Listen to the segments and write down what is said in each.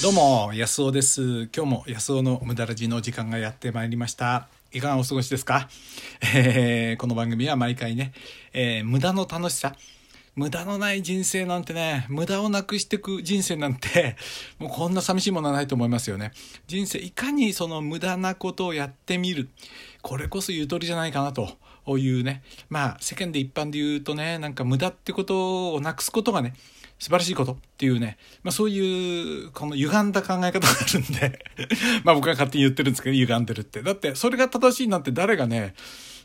どうも、安尾です。今日も安尾の無駄ラジの時間がやってまいりました。いかがお過ごしですか、えーこの番組は毎回ね、えー無駄の楽しさ、無駄のない人生なんてね、無駄をなくしていく人生なんて、もうこんな寂しいものはないと思いますよね。人生、いかにその無駄なことをやってみる。これこそゆとりじゃないかなというね。まあ、世間で一般で言うとね、なんか無駄ってことをなくすことがね、素晴らしいことっていうね、まあそういう、この歪んだ考え方があるんで、まあ僕が勝手に言ってるんですけど、歪んでるって。だって、それが正しいなんて誰がね、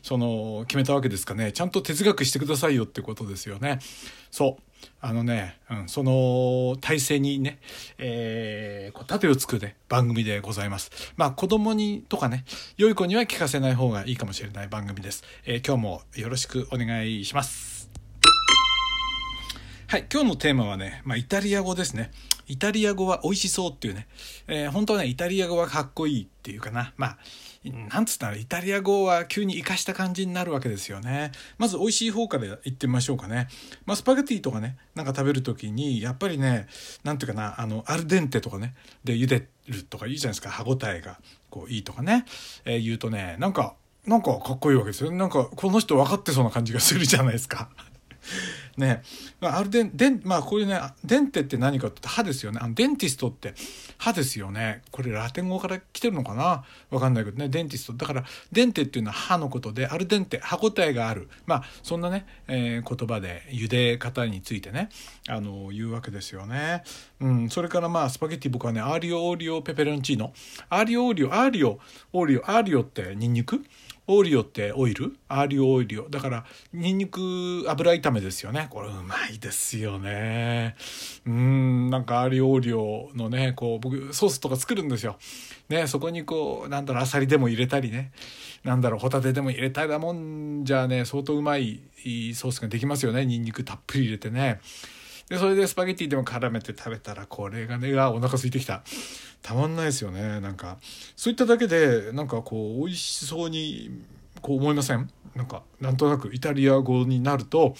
その、決めたわけですかね。ちゃんと哲学してくださいよってことですよね。そう。あのね、うん、その体制にね、えー、こう盾をつくね、番組でございます。まあ子供にとかね、良い子には聞かせない方がいいかもしれない番組です。えー今日もよろしくお願いします。はい、今日のテーマはね、まあ、イタリア語ですね。イタリア語は美味しそうっていうね、えー本当はね、イタリア語はかっこいいっていうかな。まあ、なんつったら、イタリア語は急に活かした感じになるわけですよね。まず美味しい方から言ってみましょうかね。まあ、スパゲティとかね、なんか食べるときに、やっぱりね、なんていうかな、あの、アルデンテとかね、で茹でるとかいいじゃないですか。歯応えが、こう、いいとかね、えー言うとね、なんか、なんかかっこいいわけですよ。なんか、この人分かってそうな感じがするじゃないですか。ね。まあ、アルデンテまあこういうね dente って何かって歯ですよね。あの dentist って歯ですよね。これラテン語から来てるのかな？わかんないけどね。 dentist。だから dente っていうのは歯のことでアルデンテ歯応えがある。まあそんなね、えー言葉で茹で方についてねあの言うわけですよね、うん、それからまあスパゲッティ僕はねアーリオオーリオペペロンチーノ。アーリオオーリオアーリオオーリオアーリオってニンニク？olio ってオイル？ aglio olio。だからニンニク油炒めですよね。これうまいですよね。うんなんかアーリオオーリオのねこう僕ソースとか作るんですよ。ねそこにこうなんだろうアサリでも入れたりね。なんだろうホタテでも入れたりだもんじゃね相当うまいソースができますよね。ニンニクたっぷり入れてね。でそれでスパゲッティでも絡めて食べたらこれがねあお腹空いてきた。たまんないですよねなんか。そういっただけでなんかこう美味しそうにこう思いません？なんかなんとなくイタリア語になると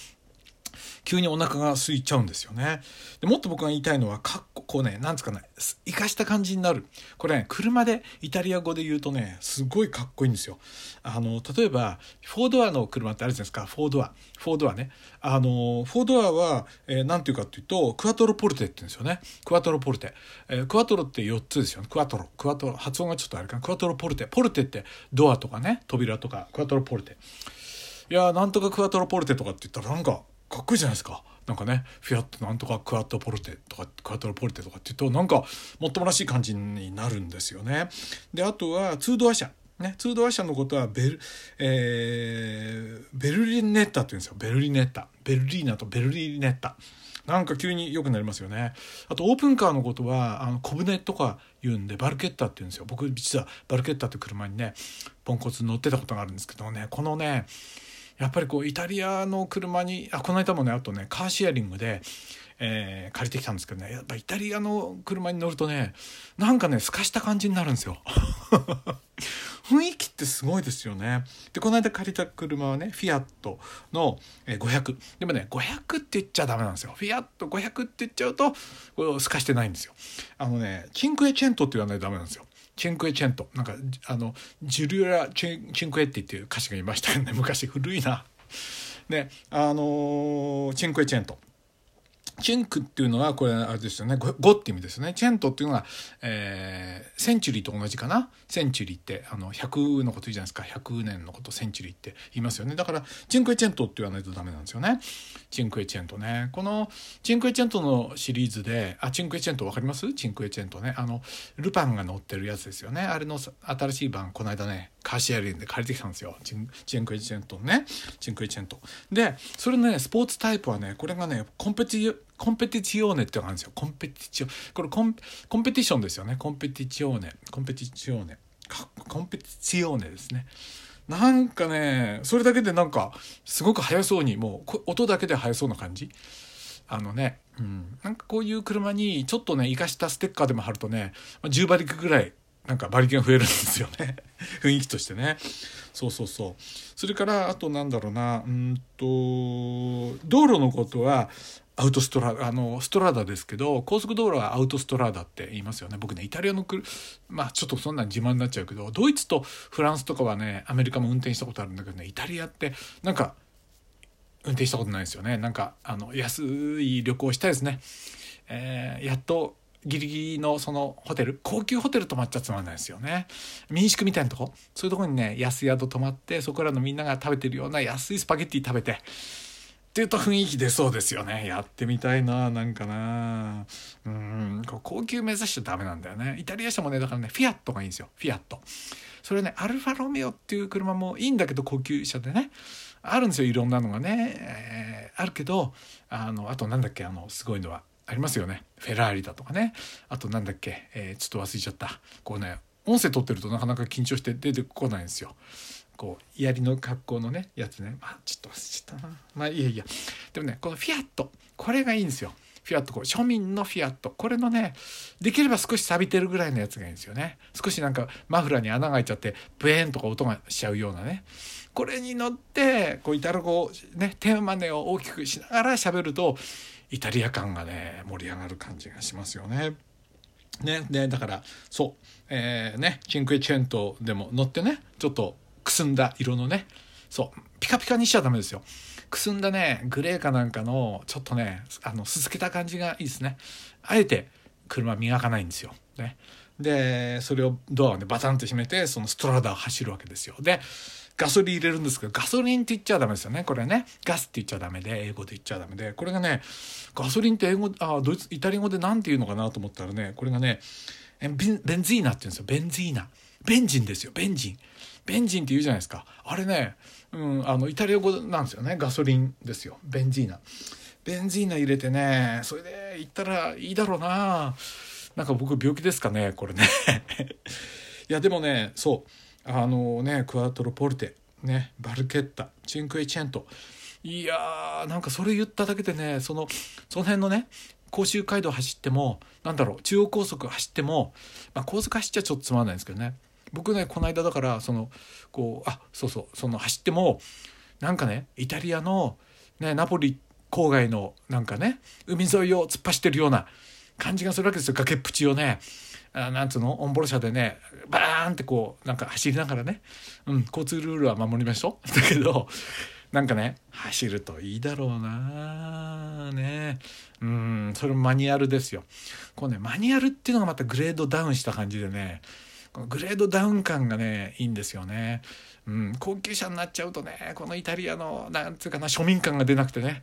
急にお腹が空いちゃうんですよね。でもっと僕が言いたいのは、かっこ、こうね、なんつかね、生かした感じになる。これね、車でイタリア語で言うとね、すごいかっこいいんですよ。あの、例えば、フォードアの車ってあるじゃないですか、フォードア。フォードアね。あの、フォードアは、えーなんていうかっていうと、クワトロポルテって言うんですよね。クワトロポルテ。えークワトロって4つですよね。クワトロ。クワトロ。発音がちょっとあれかな。クワトロポルテ。ポルテってドアとかね、扉とか、クワトロポルテ。いやなんとかクワトロポルテとかって言ったらなんかかっこいいじゃないですか。なんかね、フィアットなんとかクワットポルテとか、クワトロポルテとかって言うと、なんか、もっともらしい感じになるんですよね。で、あとは、ツードア車。ね、ツードア車のことはベル、えー、ベルリネッタって言うんですよ。ベルリネッタ。ベルリーナとベルリネッタ。なんか急に良くなりますよね。あとオープンカーのことはあの小舟とか言うんでバルケッタって言うんですよ。僕実はバルケッタって車にねポンコツ乗ってたことがあるんですけどねこのねやっぱりこうイタリアの車にあこの間もねあとねカーシェアリングで、えー借りてきたんですけどねやっぱイタリアの車に乗るとねなんかね透かした感じになるんですよ。雰囲気ってすごいですよね。でこの間借りた車はねフィアットの500でもね500って言っちゃダメなんですよ。フィアット500って言っちゃうとこう透かしてないんですよ。あのねチンクエチェントって言わないとダメなんですよ。チェンクエチェントなんかあのジュリアチンチンクエッティっていう歌詞がいましたよね昔古いな。ねあのーチンクエチェント。チェンクっていうのはこれあれですよね。5って意味ですよね。チェントっていうのは、えーセンチュリーと同じかな？センチュリーってあの100のこと言うじゃないですか。100年のことセンチュリーって言いますよね。だからチンクエチェントって言わないとダメなんですよね。チンクエチェントね。このチンクエチェントのシリーズであチンクエチェントわかります？チンクエチェントね。あのルパンが乗ってるやつですよね。あれの新しい版この間ねカーシェアリングで借りてきたんですよ。チンチンクエチェントね。チンクエチェント。でそれのねスポーツタイプはねこれがねコンペティコンペティチオーネってのがあるんですよ。コンペティチオこれコンコンペティションですよね。コンペティチオーネ。コンペティチオーネ。コンペティチオーネですね。なんかねそれだけでなんかすごく速そうにもう音だけで速そうな感じ。あのね、うん、なんかこういう車にちょっとね生かしたステッカーでも貼るとね10馬力ぐらいなんか馬力が増えるんですよね。雰囲気としてね。そうそうそう。それからあとなんだろうな。うんと道路のことはアウトストラあのストラダですけど高速道路はアウトストラダって言いますよね。僕ねイタリアのくまあちょっとそんなん自慢になっちゃうけどドイツとフランスとかはねアメリカも運転したことあるんだけどねイタリアってなんか運転したことないですよね。なんかあの安い旅行したいですね、えー、やっとギリギリのそのホテル高級ホテル泊まっちゃつまんないですよね。民宿みたいなとこ。そういうとこにね安宿泊まってそこらのみんなが食べてるような安いスパゲッティ食べてっていうと雰囲気出そうですよね。やってみたいななんかな。うん高級目指しちゃダメなんだよね。イタリア車もねだからねフィアットがいいんですよ。フィアット。それねアルファロメオっていう車もいいんだけど高級車でねあるんですよいろんなのがね、えー、あるけどあのあとなんだっけあのすごいのはありますよね。フェラーリだとかね。あとなんだっけ、えー、ちょっと忘れちゃった。こうね音声取ってるとなかなか緊張して出てこないんですよ。こう槍の格好のねやつね。まあちょっと忘れたな。まあいやいや。でもねこのフィアット。これがいいんですよ。フィアットこう庶民のフィアット。これのねできれば少し錆びてるぐらいのやつがいいんですよね。少しなんかマフラーに穴が開いちゃってブエーンとか音がしちゃうようなね。これに乗ってこうイタリア語ねテーマネを大きくしながら喋るとイタリア感がね盛り上がる感じがしますよね。ね、でだからそう、えー、ね。チンクエチェントでも乗ってねちょっとくすんだ色のね。そう。ピカピカにしちゃダメですよ。くすんだねグレーかなんかのちょっとねあのすすけた感じがいいですね。あえて車磨かないんですよ、ね、でそれをドアをねバタンと閉めてそのストラダを走るわけですよ。でガソリン入れるんですけどガソリンって言っちゃダメですよね。これね。ガスって言っちゃダメで英語で言っちゃダメで。これがねガソリンって英語あドイツイタリア語で何て言うのかなと思ったらねこれがねベンベンジーナって言うんですよ。ベンジーナ。ベンジンですよ。ベンジン。ベンジンって言うじゃないですか。あれね、うん、あのイタリア語なんですよね。ガソリンですよ。ベンジーナ。ベンジーナ入れてねそれで行ったらいいだろうな。なんか僕病気ですかねこれね。いやでもねそう。あのねクワトロポルテ。ねバルケッタ。チンクエチェント。いやーなんかそれ言っただけでねそのその辺のね甲州街道走ってもなんだろう中央高速走っても、まあ、高速走っちゃちょっとつまんないんですけどね。僕ねこの間だからそのこうあそうそうその走ってもなんかねイタリアの、ね、ナポリ郊外のなんかね海沿いを突っ走ってるような感じがするわけですよ。崖っぷちをねあなんつうのオンボロ車でねバーンってこうなんか走りながらね、うん、交通ルールは守りましょう。だけどなんかね走るといいだろうなね。うんそれもマニュアルですよ。こうねマニュアルっていうのがまたグレードダウンした感じでねグレードダウン感がねいいんですよね。うん、高級車になっちゃうとねこのイタリアのなんつうかな庶民感が出なくてね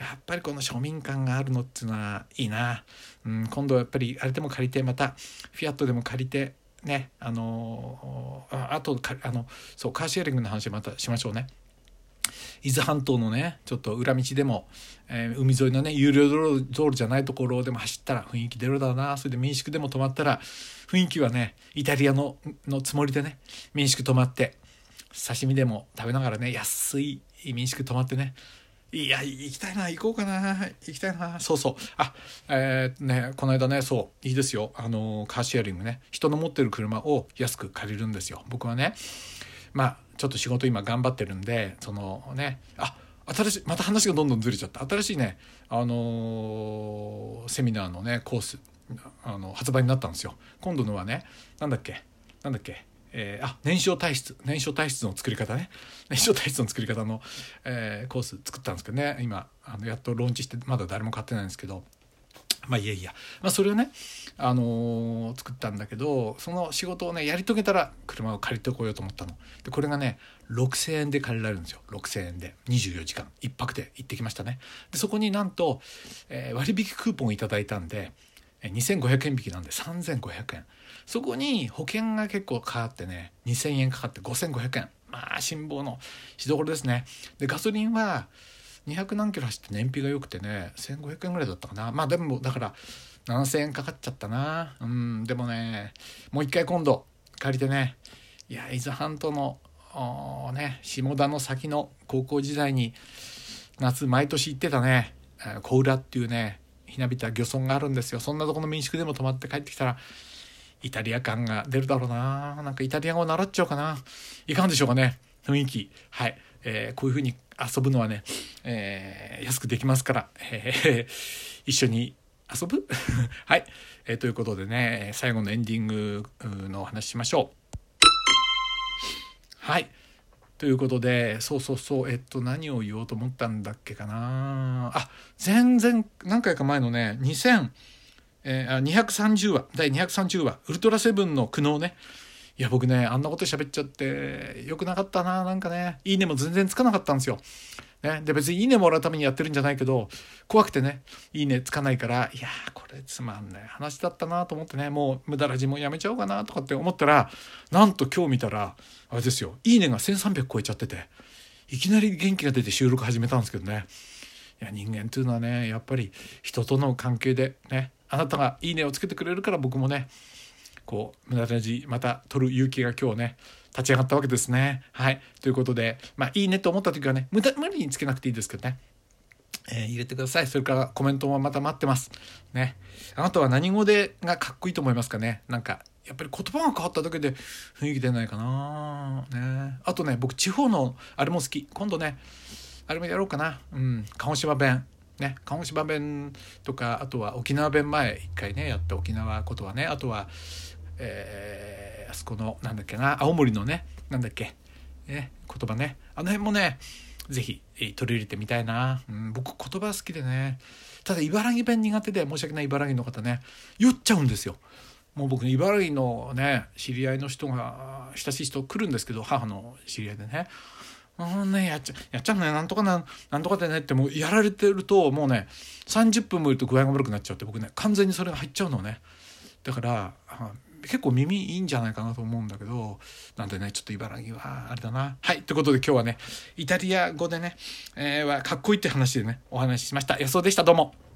やっぱりこの庶民感があるのっていうのはいいな、うん、今度はやっぱりあれでも借りてまたフィアットでも借りてねあのああとあのそうカーシェアリングの話またしましょうね。伊豆半島のねちょっと裏道でも、えー、海沿いのね有料道路じゃないところでも走ったら雰囲気出るだろうな。それで民宿でも泊まったら雰囲気はねイタリアののつもりでね民宿泊まって刺身でも食べながらね安い民宿泊まってねいや行きたいな行こうかな行きたいな。そうそう。あえー、ねこの間ねそういいですよ。あのカーシェアリングね人の持ってる車を安く借りるんですよ。僕はねまあちょっと仕事今頑張ってるんでそのねあ新しいまた話がどんどんずれちゃった。新しいねあのー、セミナーのねコースあの発売になったんですよ。今度のはねなんだっけ？なんだっけ？えー、あ燃焼体質。燃焼体質の作り方ね。燃焼体質の作り方の、えー、コース作ったんですけどね。今あのやっとローンチしてまだ誰も買ってないんですけど。まあいやいや、まあ、それをね、あのー、作ったんだけどその仕事をねやり遂げたら車を借りてこようと思ったの。でこれがね6,000円で借りられるんですよ。6,000円で。24時間。1泊で行ってきましたね。でそこになんと、えー、割引クーポンをいただいたんで2500円引きなんで3500円。そこに保険が結構かかってね2000円かかって5500円。まあ辛抱のしどころですね。でガソリンは200何キロ走って燃費が良くてね1500円ぐらいだったかな。まあでもだから7000円かかっちゃったな。うんでもねもう一回今度借りてね。いや伊豆半島のね下田の先の高校時代に夏毎年行ってたね。小浦っていうねひなびた漁村があるんですよ。そんなとこの民宿でも泊まって帰ってきたらイタリア感が出るだろうな。なんかイタリア語習っちゃおうかな。いかんでしょうかね雰囲気。はい、えー、こういうふうに遊ぶのはね、えー、安くできますから、えー、一緒に遊ぶ？はい、えー、ということでね最後のエンディングのお話ししましょう。はい。ということでそうそうそう。えっと何を言おうと思ったんだっけかな。あ全然何回か前のね2000えー、230話。第230話。ウルトラセブンの苦悩ね。いや僕ねあんなこと喋っちゃってよくなかったななんかね。いいねも全然つかなかったんですよ。ね、で別にいいねもらうためにやってるんじゃないけど怖くてねいいねつかないからいやこれつまんない。話だったなと思ってね。もう無駄ラジもやめちゃおうかなとかって思ったらなんと今日見たらあれですよ。いいねが1300超えちゃってていきなり元気が出て収録始めたんですけどね。いや人間っていうのはねやっぱり人との関係でねあなたがいいねをつけてくれるから僕もねこう無駄ラジまた撮る勇気が今日ね立ち上がったわけですね。はい。ということで、まあいいねと思った時はね、無駄無理につけなくていいですけどね。えー、入れてください。それからコメントもまた待ってます。ね。あなたは何語でがかっこいいと思いますかねなんか、やっぱり言葉が変わっただけで雰囲気出ないかなね。あとね、僕地方のあれも好き。今度ね、あれもやろうかな。うん。鹿児島弁。ね、鹿児島弁とかあとは沖縄弁前一回ねやって沖縄ことはねあとはえー、あそこのなんだっけな青森のねなんだっけ、ね、言葉ね。あの辺もね是非取り入れてみたいな、うん、僕言葉好きでね。ただ茨城弁苦手で申し訳ない茨城の方ね酔っちゃうんですよ。もう僕茨城のね知り合いの人が親しい人来るんですけど母の知り合いでね。うね、やっちゃ、やっちゃうね、なんとかな、なんとかでねってもうやられてると、もうね、30分もいると具合が悪くなっちゃうって僕ね、完全にそれが入っちゃうのね。だから、結構耳いいんじゃないかなと思うんだけどなんでねちょっと茨城はあれだな。はいということで今日はねイタリア語でね、えー、はかっこいいって話でねお話ししました。予想でした。どうも。